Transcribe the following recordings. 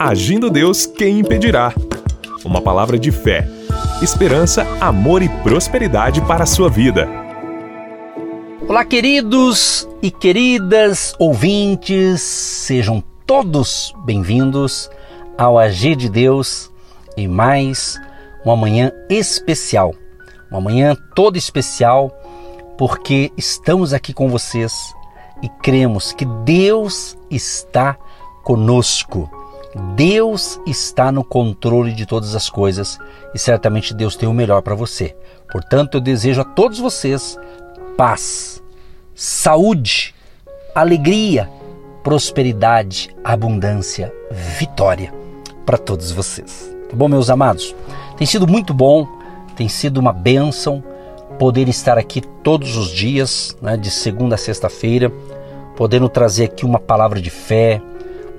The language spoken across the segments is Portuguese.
Agindo Deus, quem impedirá? Uma palavra de fé, esperança, amor e prosperidade para a sua vida. Olá, queridos e queridas ouvintes, sejam todos bem-vindos ao Agir de Deus e mais uma manhã especial, uma manhã toda especial, porque estamos aqui com vocês e cremos que Deus está conosco. Deus está no controle de todas as coisas e certamente Deus tem o melhor para você. Portanto, eu desejo a todos vocês paz, saúde, alegria, prosperidade, abundância, vitória para todos vocês. Tá bom, meus amados? Tem sido muito bom, tem sido uma bênção poder estar aqui todos os dias, né, de segunda a sexta-feira, podendo trazer aqui uma palavra de fé,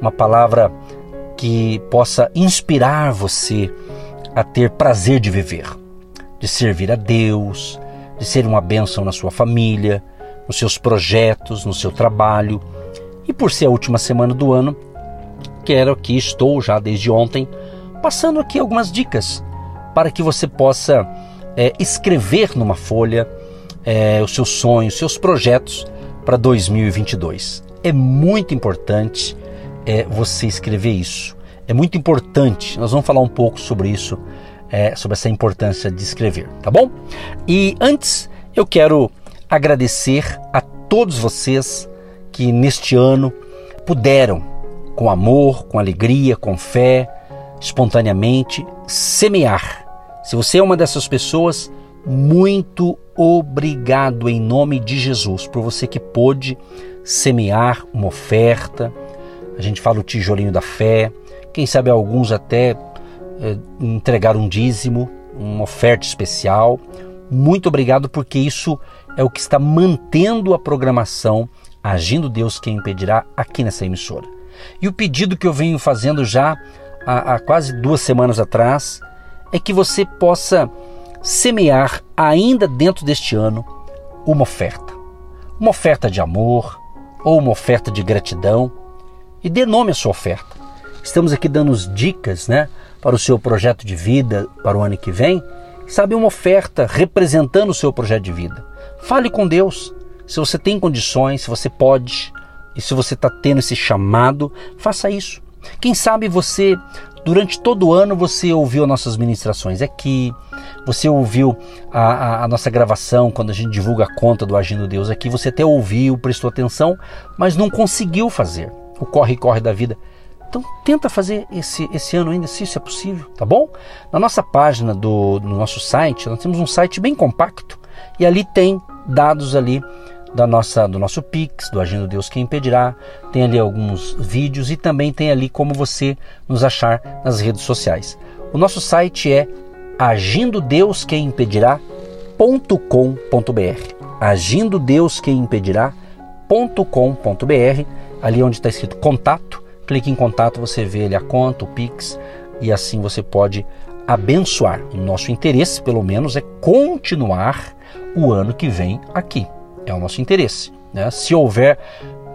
uma palavra que possa inspirar você a ter prazer de viver, de servir a Deus, de ser uma bênção na sua família, nos seus projetos, no seu trabalho. E por ser a última semana do ano, quero aqui, estou já desde ontem, passando aqui algumas dicas para que você possa é, escrever numa folha é, os seus sonhos, seus projetos para 2022. É muito importante é, você escrever isso. É muito importante. Nós vamos falar um pouco sobre isso, é, sobre essa importância de escrever, tá bom? E antes eu quero agradecer a todos vocês que neste ano puderam, com amor, com alegria, com fé, espontaneamente, semear. Se você é uma dessas pessoas, muito obrigado em nome de Jesus por você que pôde semear uma oferta. A gente fala o tijolinho da fé. Quem sabe alguns até é, entregar um dízimo, uma oferta especial. Muito obrigado porque isso é o que está mantendo a programação Agindo Deus Quem Impedirá aqui nessa emissora. E o pedido que eu venho fazendo já há, há quase duas semanas atrás é que você possa semear ainda dentro deste ano uma oferta. Uma oferta de amor ou uma oferta de gratidão e dê nome à sua oferta. Estamos aqui dando dicas né, para o seu projeto de vida para o ano que vem. Sabe, uma oferta representando o seu projeto de vida. Fale com Deus. Se você tem condições, se você pode e se você está tendo esse chamado, faça isso. Quem sabe você Durante todo o ano você ouviu nossas ministrações aqui, você ouviu a, a, a, nossa gravação quando a gente divulga a conta do Agindo Deus aqui, você até ouviu, prestou atenção, mas não conseguiu fazer o corre-corre da vida. Então tenta fazer esse, esse ano ainda, se isso é possível, tá bom? Na nossa página do no nosso site, nós temos um site bem compacto e ali tem dados ali da nossa, do nosso Pix, do Agindo Deus Quem Impedirá. Tem ali alguns vídeos e também tem ali como você nos achar nas redes sociais. O nosso site é agindo Deus Quem Impedirá.com.br. Agindo Deus Quem Impedirá.com.br. Ali onde está escrito contato, clique em contato, você vê ali a conta, o Pix e assim você pode abençoar. O nosso interesse, pelo menos, é continuar o ano que vem aqui é o nosso interesse. Né? Se houver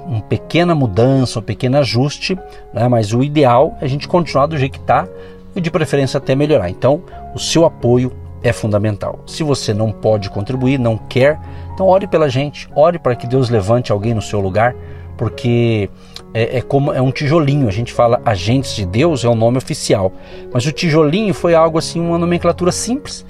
uma pequena mudança, um pequeno ajuste, né? mas o ideal é a gente continuar do jeito que está e de preferência até melhorar. Então, o seu apoio é fundamental. Se você não pode contribuir, não quer, então ore pela gente, ore para que Deus levante alguém no seu lugar, porque é, é, como é um tijolinho. A gente fala agentes de Deus é o nome oficial, mas o tijolinho foi algo assim, uma nomenclatura simples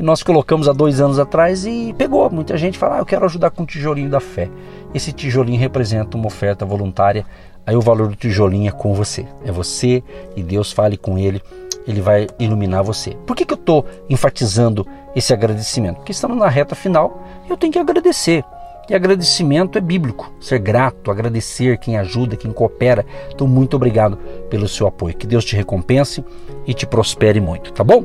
que nós colocamos há dois anos atrás e pegou. Muita gente fala, ah, eu quero ajudar com o tijolinho da fé. Esse tijolinho representa uma oferta voluntária, aí o valor do tijolinho é com você. É você e Deus fale com ele, ele vai iluminar você. Por que, que eu estou enfatizando esse agradecimento? Porque estamos na reta final eu tenho que agradecer. E agradecimento é bíblico, ser grato, agradecer quem ajuda, quem coopera. Então, muito obrigado pelo seu apoio. Que Deus te recompense e te prospere muito, tá bom?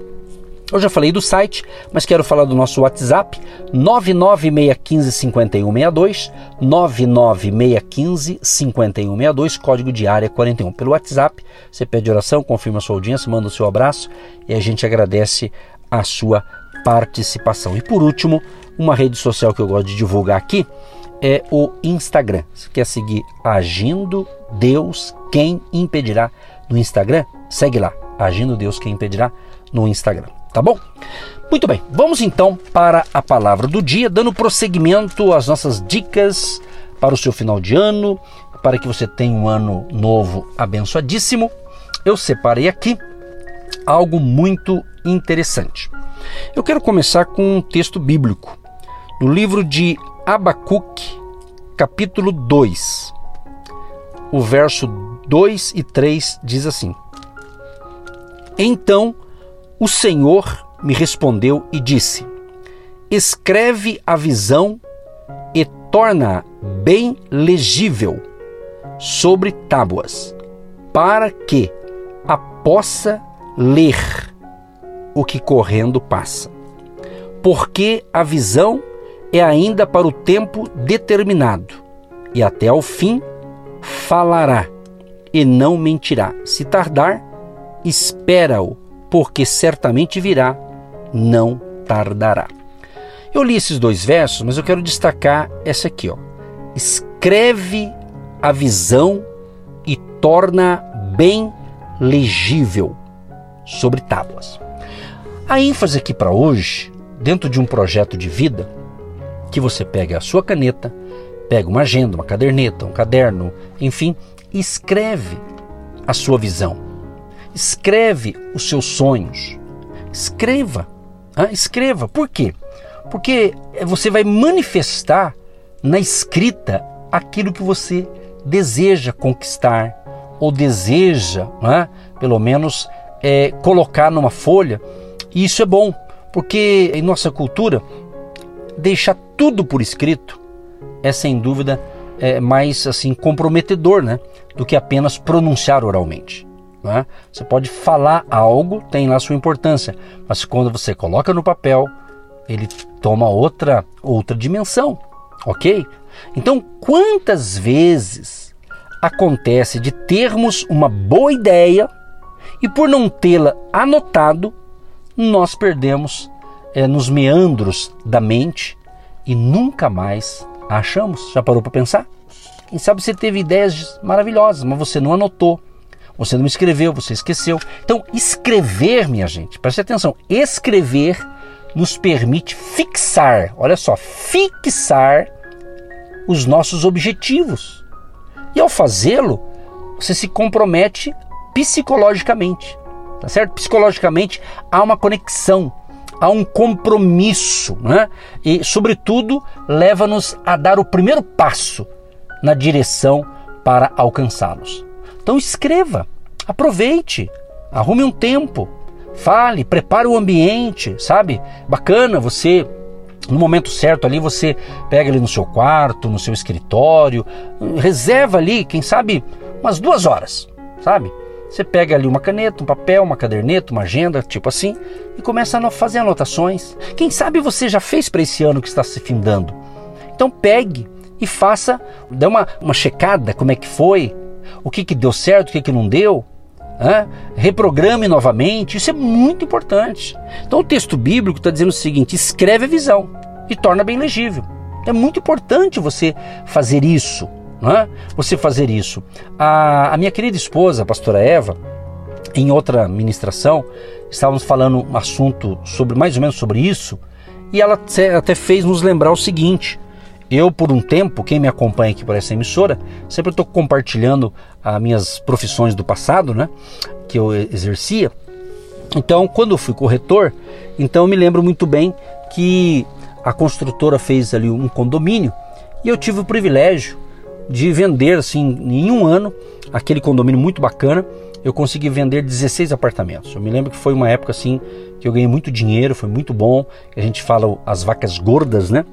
Eu já falei do site, mas quero falar do nosso WhatsApp 99615 5162 99615 5162, código de área 41. Pelo WhatsApp, você pede oração, confirma a sua audiência, manda o seu abraço e a gente agradece a sua participação. E por último, uma rede social que eu gosto de divulgar aqui é o Instagram. Se quer seguir Agindo Deus, quem impedirá no Instagram? Segue lá, Agindo Deus, quem impedirá no Instagram. Tá bom? Muito bem, vamos então para a palavra do dia, dando prosseguimento às nossas dicas para o seu final de ano, para que você tenha um ano novo abençoadíssimo. Eu separei aqui algo muito interessante. Eu quero começar com um texto bíblico, no livro de Abacuque, capítulo 2. O verso 2 e 3 diz assim: Então o Senhor me respondeu e disse: Escreve a visão e torna-a bem legível sobre tábuas, para que a possa ler o que correndo passa. Porque a visão é ainda para o tempo determinado, e até ao fim falará e não mentirá. Se tardar, espera-o, porque certamente virá, não tardará. Eu li esses dois versos, mas eu quero destacar essa aqui, ó. Escreve a visão e torna bem legível sobre tábuas. A ênfase aqui para hoje, dentro de um projeto de vida, que você pega a sua caneta, pega uma agenda, uma caderneta, um caderno, enfim, e escreve a sua visão. Escreve os seus sonhos. Escreva. Ah, escreva. Por quê? Porque você vai manifestar na escrita aquilo que você deseja conquistar ou deseja, né, pelo menos, é, colocar numa folha. E isso é bom, porque em nossa cultura, deixar tudo por escrito é sem dúvida é, mais assim comprometedor né, do que apenas pronunciar oralmente. É? Você pode falar algo, tem lá sua importância, mas quando você coloca no papel, ele toma outra outra dimensão, ok? Então, quantas vezes acontece de termos uma boa ideia e por não tê-la anotado, nós perdemos é, nos meandros da mente e nunca mais a achamos. Já parou para pensar? Quem sabe você teve ideias maravilhosas, mas você não anotou, você não escreveu, você esqueceu. Então, escrever, minha gente, preste atenção: escrever nos permite fixar, olha só, fixar os nossos objetivos. E ao fazê-lo, você se compromete psicologicamente, tá certo? Psicologicamente há uma conexão, há um compromisso, né? E, sobretudo, leva-nos a dar o primeiro passo na direção para alcançá-los. Então, escreva, aproveite, arrume um tempo, fale, prepare o ambiente, sabe? Bacana você no momento certo ali você pega ali no seu quarto, no seu escritório, reserva ali, quem sabe, umas duas horas, sabe? Você pega ali uma caneta, um papel, uma caderneta, uma agenda, tipo assim, e começa a fazer anotações. Quem sabe você já fez para esse ano que está se findando. Então pegue e faça, dê uma, uma checada como é que foi, o que, que deu certo, o que, que não deu. Reprograme novamente, isso é muito importante. Então o texto bíblico está dizendo o seguinte: escreve a visão e torna bem legível. É muito importante você fazer isso é? Você fazer isso. A, a minha querida esposa, a pastora Eva, em outra ministração, estávamos falando um assunto sobre mais ou menos sobre isso, e ela até fez nos lembrar o seguinte: eu, por um tempo, quem me acompanha aqui por essa emissora, sempre estou compartilhando as minhas profissões do passado, né? Que eu exercia. Então, quando eu fui corretor, então eu me lembro muito bem que a construtora fez ali um condomínio e eu tive o privilégio de vender assim em um ano aquele condomínio muito bacana. Eu consegui vender 16 apartamentos. Eu me lembro que foi uma época assim que eu ganhei muito dinheiro, foi muito bom. A gente fala as vacas gordas, né?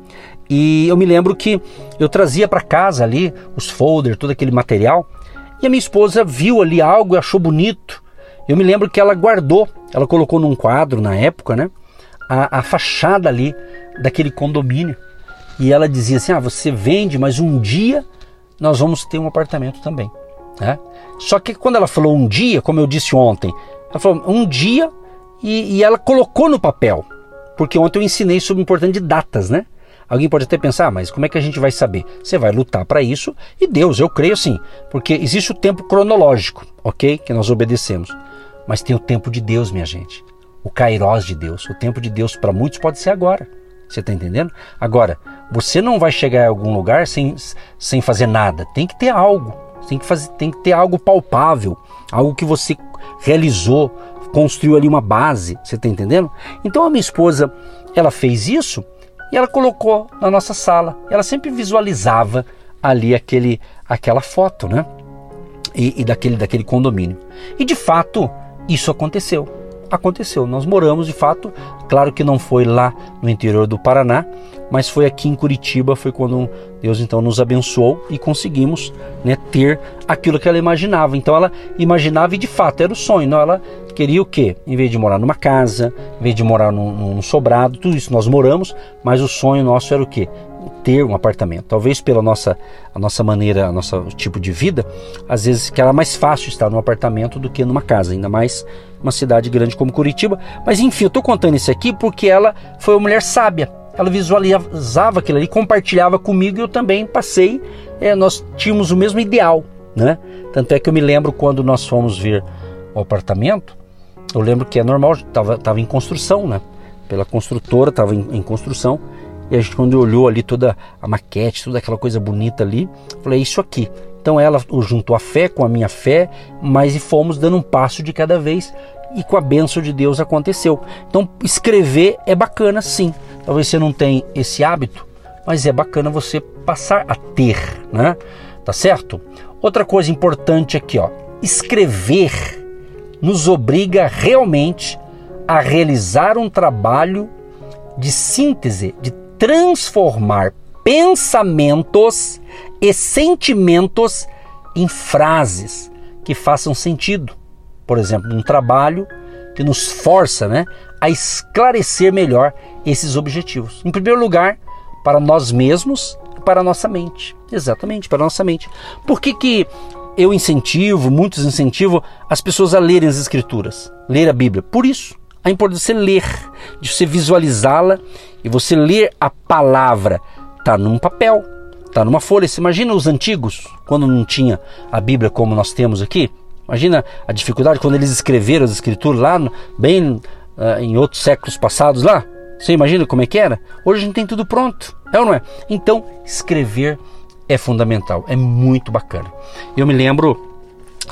E eu me lembro que eu trazia para casa ali os folders, todo aquele material. E a minha esposa viu ali algo e achou bonito. Eu me lembro que ela guardou, ela colocou num quadro na época, né? A, a fachada ali daquele condomínio. E ela dizia assim: Ah, você vende, mas um dia nós vamos ter um apartamento também. Né? Só que quando ela falou um dia, como eu disse ontem, ela falou um dia e, e ela colocou no papel, porque ontem eu ensinei sobre o importante de datas, né? Alguém pode até pensar, ah, mas como é que a gente vai saber? Você vai lutar para isso e Deus, eu creio sim, porque existe o tempo cronológico, ok? Que nós obedecemos. Mas tem o tempo de Deus, minha gente. O kairós de Deus. O tempo de Deus para muitos pode ser agora. Você está entendendo? Agora, você não vai chegar em algum lugar sem, sem fazer nada. Tem que ter algo. Tem que, fazer, tem que ter algo palpável. Algo que você realizou, construiu ali uma base. Você está entendendo? Então a minha esposa, ela fez isso e ela colocou na nossa sala. Ela sempre visualizava ali aquele, aquela foto, né? E, e daquele, daquele condomínio. E de fato, isso aconteceu aconteceu. Nós moramos de fato, claro que não foi lá no interior do Paraná, mas foi aqui em Curitiba, foi quando Deus então nos abençoou e conseguimos né, ter aquilo que ela imaginava. Então ela imaginava e de fato era o sonho. Não, ela queria o quê? Em vez de morar numa casa, em vez de morar num, num sobrado, tudo isso nós moramos, mas o sonho nosso era o quê? ter um apartamento. Talvez pela nossa a nossa maneira, a nosso tipo de vida, às vezes que era mais fácil estar num apartamento do que numa casa, ainda mais uma cidade grande como Curitiba. Mas enfim, eu estou contando isso aqui porque ela foi uma mulher sábia. Ela visualizava aquilo ali, compartilhava comigo e eu também passei. É, nós tínhamos o mesmo ideal, né? Tanto é que eu me lembro quando nós fomos ver o apartamento, eu lembro que é normal, estava tava em construção, né? Pela construtora, estava em, em construção. E a gente, quando olhou ali toda a maquete, toda aquela coisa bonita ali, falei: é isso aqui. Então ela juntou a fé com a minha fé, mas e fomos dando um passo de cada vez e com a bênção de Deus aconteceu. Então escrever é bacana sim. Talvez você não tenha esse hábito, mas é bacana você passar a ter, né? Tá certo? Outra coisa importante aqui, ó, escrever nos obriga realmente a realizar um trabalho de síntese, de transformar pensamentos e sentimentos em frases que façam sentido. Por exemplo, um trabalho que nos força né, a esclarecer melhor esses objetivos. Em primeiro lugar, para nós mesmos e para a nossa mente. Exatamente, para a nossa mente. Por que, que eu incentivo, muitos incentivam as pessoas a lerem as escrituras, ler a Bíblia? Por isso a importância de você ler, de você visualizá-la e você ler a palavra. Está num papel, está numa folha. Você imagina os antigos, quando não tinha a Bíblia como nós temos aqui? Imagina a dificuldade quando eles escreveram as escrituras lá, bem uh, em outros séculos passados lá. Você imagina como é que era? Hoje a gente tem tudo pronto, é ou não é? Então, escrever é fundamental, é muito bacana. Eu me lembro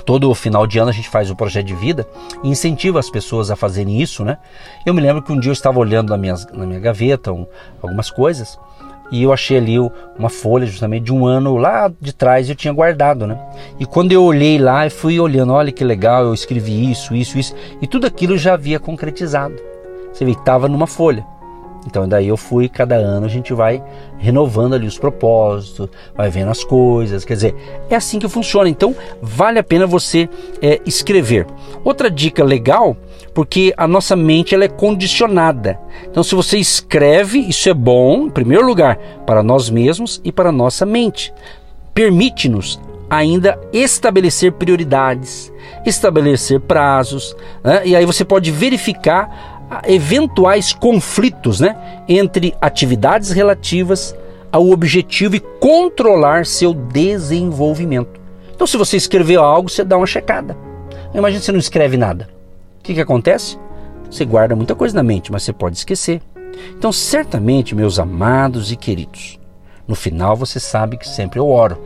todo final de ano a gente faz o projeto de vida e incentiva as pessoas a fazerem isso, né? Eu me lembro que um dia eu estava olhando na minha, na minha gaveta um, algumas coisas e eu achei ali uma folha justamente de um ano lá de trás eu tinha guardado, né? E quando eu olhei lá e fui olhando, olha que legal, eu escrevi isso, isso, isso, e tudo aquilo já havia concretizado. Você vê estava numa folha. Então daí eu fui, cada ano a gente vai renovando ali os propósitos, vai vendo as coisas, quer dizer, é assim que funciona. Então vale a pena você é, escrever. Outra dica legal, porque a nossa mente ela é condicionada. Então se você escreve, isso é bom, em primeiro lugar, para nós mesmos e para a nossa mente. Permite-nos ainda estabelecer prioridades, estabelecer prazos, né? e aí você pode verificar eventuais conflitos né, entre atividades relativas ao objetivo e controlar seu desenvolvimento. Então, se você escreveu algo, você dá uma checada. Imagina se não escreve nada. O que, que acontece? Você guarda muita coisa na mente, mas você pode esquecer. Então, certamente, meus amados e queridos, no final você sabe que sempre eu oro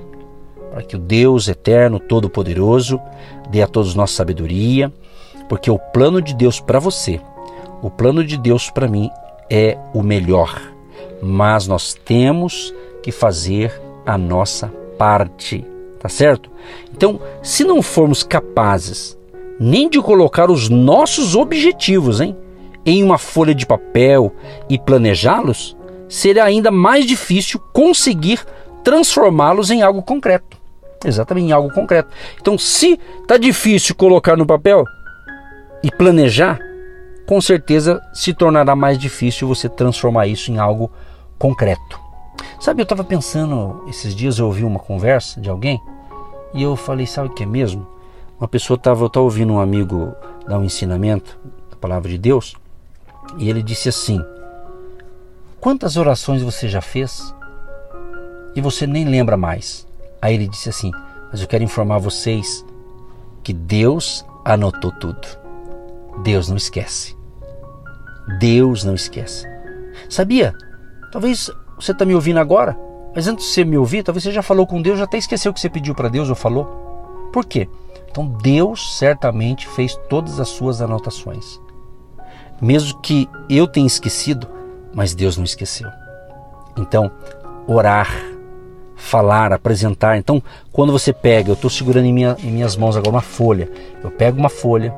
para que o Deus eterno, todo-poderoso, dê a todos nós sabedoria, porque o plano de Deus para você o plano de Deus para mim é o melhor, mas nós temos que fazer a nossa parte, tá certo? Então, se não formos capazes nem de colocar os nossos objetivos, hein, em uma folha de papel e planejá-los, será ainda mais difícil conseguir transformá-los em algo concreto. Exatamente, em algo concreto. Então, se está difícil colocar no papel e planejar, com certeza se tornará mais difícil você transformar isso em algo concreto. Sabe, eu estava pensando, esses dias eu ouvi uma conversa de alguém e eu falei, sabe o que é mesmo? Uma pessoa estava, estava ouvindo um amigo dar um ensinamento da palavra de Deus e ele disse assim: quantas orações você já fez e você nem lembra mais? Aí ele disse assim: Mas eu quero informar vocês que Deus anotou tudo. Deus não esquece. Deus não esquece. Sabia? Talvez você está me ouvindo agora, mas antes de você me ouvir, talvez você já falou com Deus, já até esqueceu o que você pediu para Deus ou falou. Por quê? Então Deus certamente fez todas as suas anotações. Mesmo que eu tenha esquecido, mas Deus não esqueceu. Então, orar, falar, apresentar. Então, quando você pega, eu estou segurando em, minha, em minhas mãos agora uma folha. Eu pego uma folha,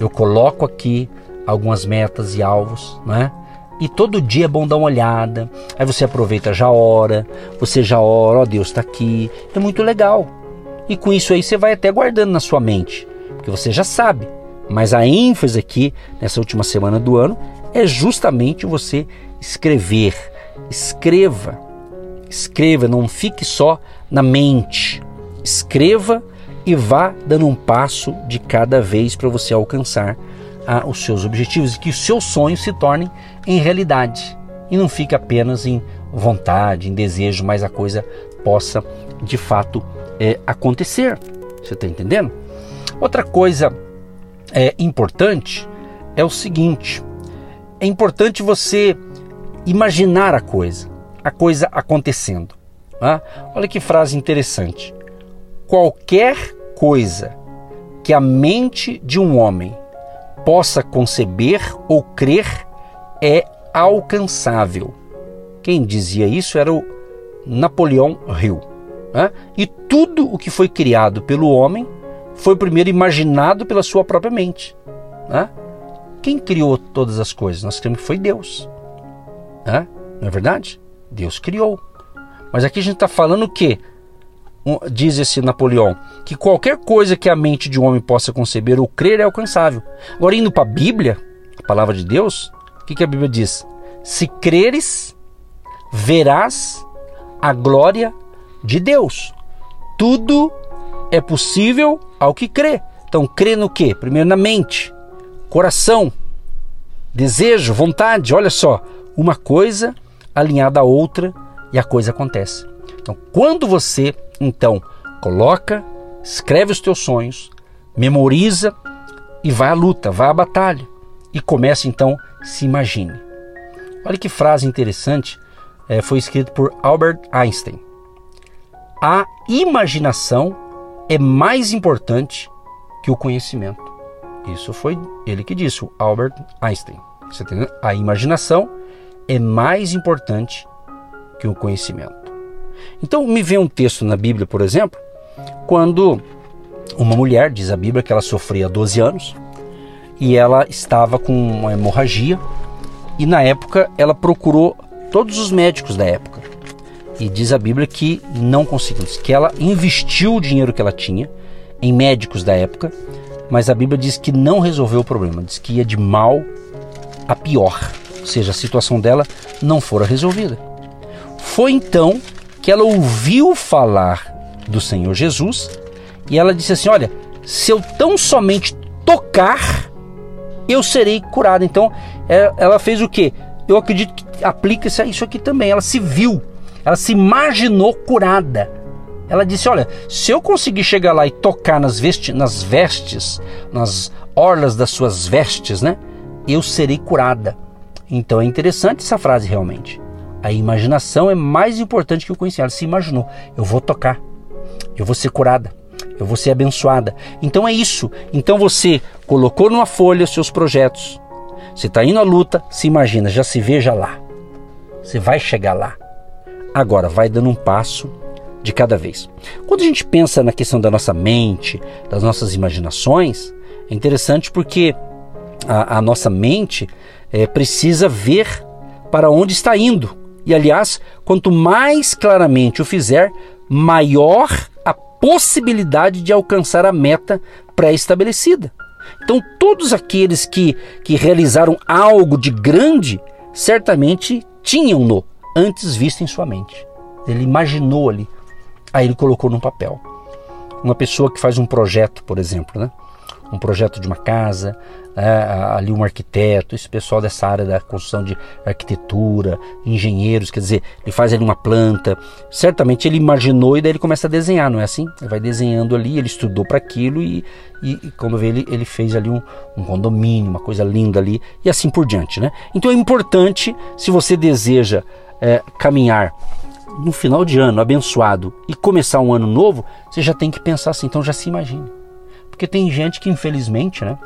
eu coloco aqui algumas metas e alvos, né? E todo dia é bom dar uma olhada. Aí você aproveita, já ora, você já ora, ó Deus está aqui. É muito legal. E com isso aí você vai até guardando na sua mente, porque você já sabe. Mas a ênfase aqui, nessa última semana do ano, é justamente você escrever. Escreva. Escreva, não fique só na mente. Escreva e vá dando um passo de cada vez para você alcançar ah, os seus objetivos e que os seus sonhos se tornem em realidade e não fique apenas em vontade, em desejo, mas a coisa possa de fato é, acontecer. Você está entendendo? Outra coisa é, importante é o seguinte: é importante você imaginar a coisa, a coisa acontecendo. Né? Olha que frase interessante. Qualquer coisa que a mente de um homem possa conceber ou crer é alcançável. Quem dizia isso era o Napoleão Hill. Né? E tudo o que foi criado pelo homem foi primeiro imaginado pela sua própria mente. Né? Quem criou todas as coisas? Nós cremos que foi Deus. Né? Não é verdade? Deus criou. Mas aqui a gente está falando o quê? diz esse Napoleão, que qualquer coisa que a mente de um homem possa conceber ou crer é alcançável. Agora, indo para a Bíblia, a palavra de Deus, o que, que a Bíblia diz? Se creres, verás a glória Deus. Tudo é possível ao que crê. Então, crê no que? Primeiro na mente, coração, desejo, vontade. Olha só, uma coisa alinhada à outra e a coisa acontece. Então, quando você então coloca, escreve os teus sonhos, memoriza e vai à luta, vai à batalha e começa então se imagine. Olha que frase interessante, é, foi escrito por Albert Einstein. A imaginação é mais importante que o conhecimento. Isso foi ele que disse, o Albert Einstein. Você? A imaginação é mais importante que o conhecimento. Então, me vê um texto na Bíblia, por exemplo, quando uma mulher, diz a Bíblia, que ela sofria 12 anos e ela estava com uma hemorragia e na época ela procurou todos os médicos da época. E diz a Bíblia que não conseguiu, que ela investiu o dinheiro que ela tinha em médicos da época, mas a Bíblia diz que não resolveu o problema, diz que ia de mal a pior, ou seja, a situação dela não fora resolvida. Foi então que ela ouviu falar do Senhor Jesus e ela disse assim: Olha, se eu tão somente tocar, eu serei curada. Então é, ela fez o que? Eu acredito que aplica isso aqui também. Ela se viu, ela se imaginou curada. Ela disse: Olha, se eu conseguir chegar lá e tocar nas, vesti nas vestes, nas orlas das suas vestes, né? Eu serei curada. Então é interessante essa frase realmente. A imaginação é mais importante que o conhecimento. Ela se imaginou: eu vou tocar, eu vou ser curada, eu vou ser abençoada. Então é isso. Então você colocou numa folha os seus projetos. Você está indo à luta, se imagina, já se veja lá. Você vai chegar lá. Agora, vai dando um passo de cada vez. Quando a gente pensa na questão da nossa mente, das nossas imaginações, é interessante porque a, a nossa mente é, precisa ver para onde está indo. E aliás, quanto mais claramente o fizer, maior a possibilidade de alcançar a meta pré-estabelecida. Então, todos aqueles que, que realizaram algo de grande, certamente tinham-no antes visto em sua mente. Ele imaginou ali, aí ele colocou no papel. Uma pessoa que faz um projeto, por exemplo, né? um projeto de uma casa, né, ali um arquiteto, esse pessoal dessa área da construção de arquitetura, engenheiros, quer dizer, ele faz ali uma planta, certamente ele imaginou e daí ele começa a desenhar, não é assim? Ele vai desenhando ali, ele estudou para aquilo e, e, e, quando vê ele, ele fez ali um, um condomínio, uma coisa linda ali e assim por diante, né? Então é importante, se você deseja é, caminhar no final de ano abençoado e começar um ano novo, você já tem que pensar assim, então já se imagine. Porque tem gente que infelizmente, né,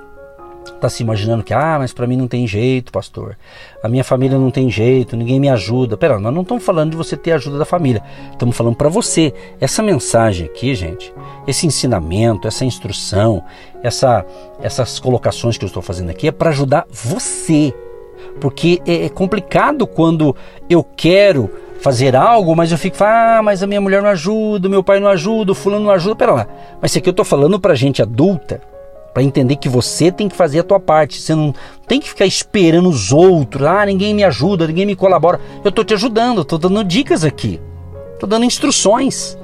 tá se imaginando que, ah, mas para mim não tem jeito, pastor. A minha família não tem jeito, ninguém me ajuda. Pera, nós não estamos falando de você ter ajuda da família. Estamos falando para você. Essa mensagem aqui, gente, esse ensinamento, essa instrução, essa, essas colocações que eu estou fazendo aqui é para ajudar você. Porque é, é complicado quando eu quero fazer algo, mas eu fico, ah, mas a minha mulher não ajuda, meu pai não ajuda, o fulano não ajuda. Pera lá, mas isso aqui eu estou falando para gente adulta, para entender que você tem que fazer a tua parte. Você não tem que ficar esperando os outros. Ah, ninguém me ajuda, ninguém me colabora. Eu estou te ajudando, estou dando dicas aqui, estou dando instruções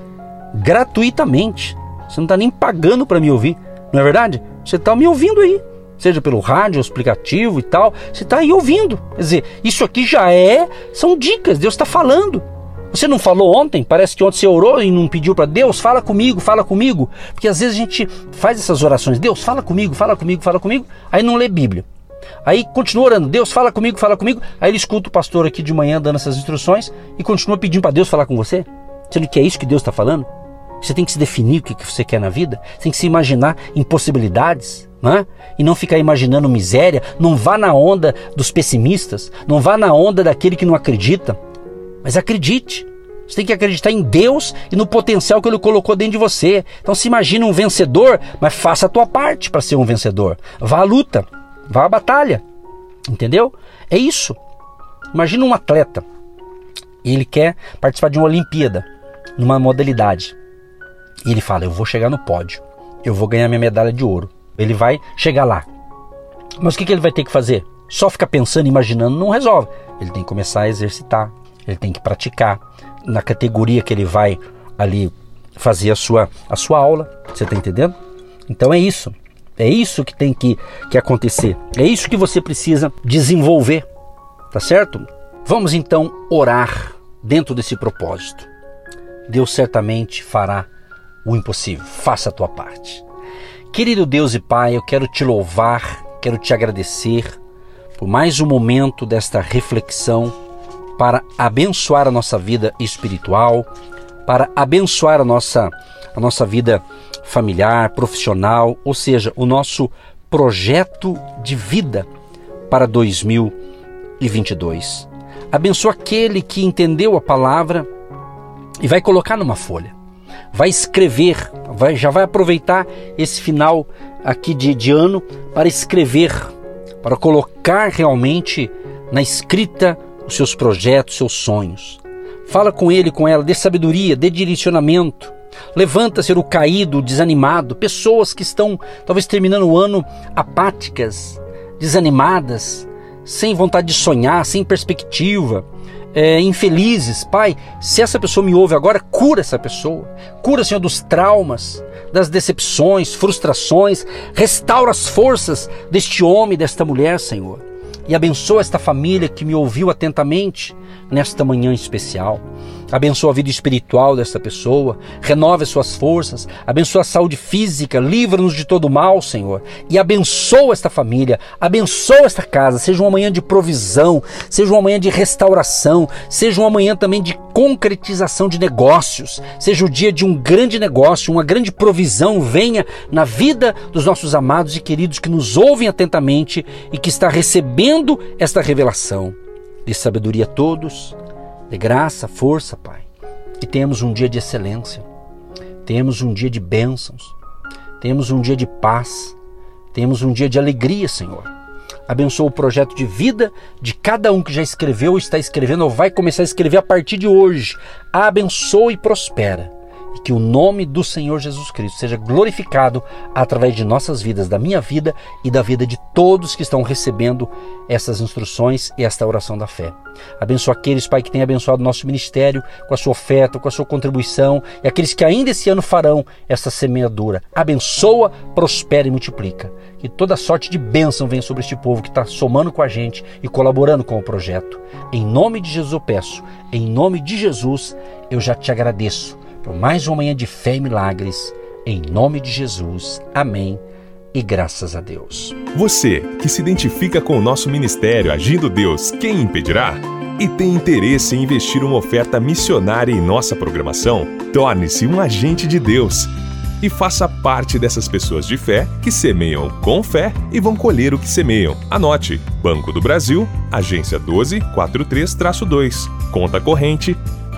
gratuitamente. Você não está nem pagando para me ouvir, não é verdade? Você está me ouvindo aí seja pelo rádio, explicativo e tal, você está aí ouvindo. Quer dizer, isso aqui já é, são dicas, Deus está falando. Você não falou ontem? Parece que ontem você orou e não pediu para Deus, fala comigo, fala comigo. Porque às vezes a gente faz essas orações, Deus fala comigo, fala comigo, fala comigo, aí não lê Bíblia. Aí continua orando, Deus fala comigo, fala comigo. Aí ele escuta o pastor aqui de manhã dando essas instruções e continua pedindo para Deus falar com você. Sendo que é isso que Deus está falando. Você tem que se definir o que você quer na vida, você tem que se imaginar impossibilidades né? e não ficar imaginando miséria. Não vá na onda dos pessimistas, não vá na onda daquele que não acredita, mas acredite. Você tem que acreditar em Deus e no potencial que Ele colocou dentro de você. Então se imagina um vencedor, mas faça a tua parte para ser um vencedor. Vá à luta, vá à batalha. Entendeu? É isso. Imagina um atleta. Ele quer participar de uma Olimpíada, numa modalidade. E ele fala: Eu vou chegar no pódio, eu vou ganhar minha medalha de ouro. Ele vai chegar lá. Mas o que, que ele vai ter que fazer? Só ficar pensando, imaginando, não resolve. Ele tem que começar a exercitar, ele tem que praticar. Na categoria que ele vai ali fazer a sua, a sua aula, você está entendendo? Então é isso. É isso que tem que, que acontecer. É isso que você precisa desenvolver. Tá certo? Vamos então orar dentro desse propósito. Deus certamente fará o impossível. Faça a tua parte. Querido Deus e Pai, eu quero te louvar, quero te agradecer por mais um momento desta reflexão para abençoar a nossa vida espiritual, para abençoar a nossa, a nossa vida familiar, profissional, ou seja, o nosso projeto de vida para 2022. Abençoa aquele que entendeu a palavra e vai colocar numa folha vai escrever, vai, já vai aproveitar esse final aqui de, de ano para escrever, para colocar realmente na escrita os seus projetos, seus sonhos. Fala com ele, com ela, dê sabedoria, dê direcionamento. Levanta ser o caído, o desanimado, pessoas que estão talvez terminando o ano apáticas, desanimadas, sem vontade de sonhar, sem perspectiva é, infelizes. Pai, se essa pessoa me ouve agora, cura essa pessoa. Cura, Senhor, dos traumas, das decepções, frustrações. Restaura as forças deste homem, desta mulher, Senhor. E abençoa esta família que me ouviu atentamente nesta manhã especial. Abençoa a vida espiritual desta pessoa, renove as suas forças, abençoa a saúde física, livra-nos de todo mal, Senhor, e abençoa esta família, abençoa esta casa, seja uma manhã de provisão, seja uma manhã de restauração, seja uma manhã também de concretização de negócios, seja o dia de um grande negócio, uma grande provisão. Venha na vida dos nossos amados e queridos que nos ouvem atentamente e que está recebendo esta revelação. De sabedoria a todos, de graça, força, Pai. Que tenhamos um dia de excelência, tenhamos um dia de bênçãos, tenhamos um dia de paz, tenhamos um dia de alegria, Senhor. Abençoa o projeto de vida de cada um que já escreveu, está escrevendo ou vai começar a escrever a partir de hoje. Abençoa e prospera. E que o nome do Senhor Jesus Cristo seja glorificado através de nossas vidas, da minha vida e da vida de todos que estão recebendo essas instruções e esta oração da fé. Abençoa aqueles, Pai, que têm abençoado nosso ministério com a sua oferta, com a sua contribuição e aqueles que ainda esse ano farão essa semeadura. Abençoa, prospera e multiplica. Que toda sorte de bênção venha sobre este povo que está somando com a gente e colaborando com o projeto. Em nome de Jesus eu peço, em nome de Jesus eu já te agradeço por mais uma manhã de fé e milagres. Em nome de Jesus. Amém. E graças a Deus. Você que se identifica com o nosso ministério Agindo Deus, quem impedirá? E tem interesse em investir uma oferta missionária em nossa programação? Torne-se um agente de Deus e faça parte dessas pessoas de fé que semeiam com fé e vão colher o que semeiam. Anote: Banco do Brasil, agência 1243-2, conta corrente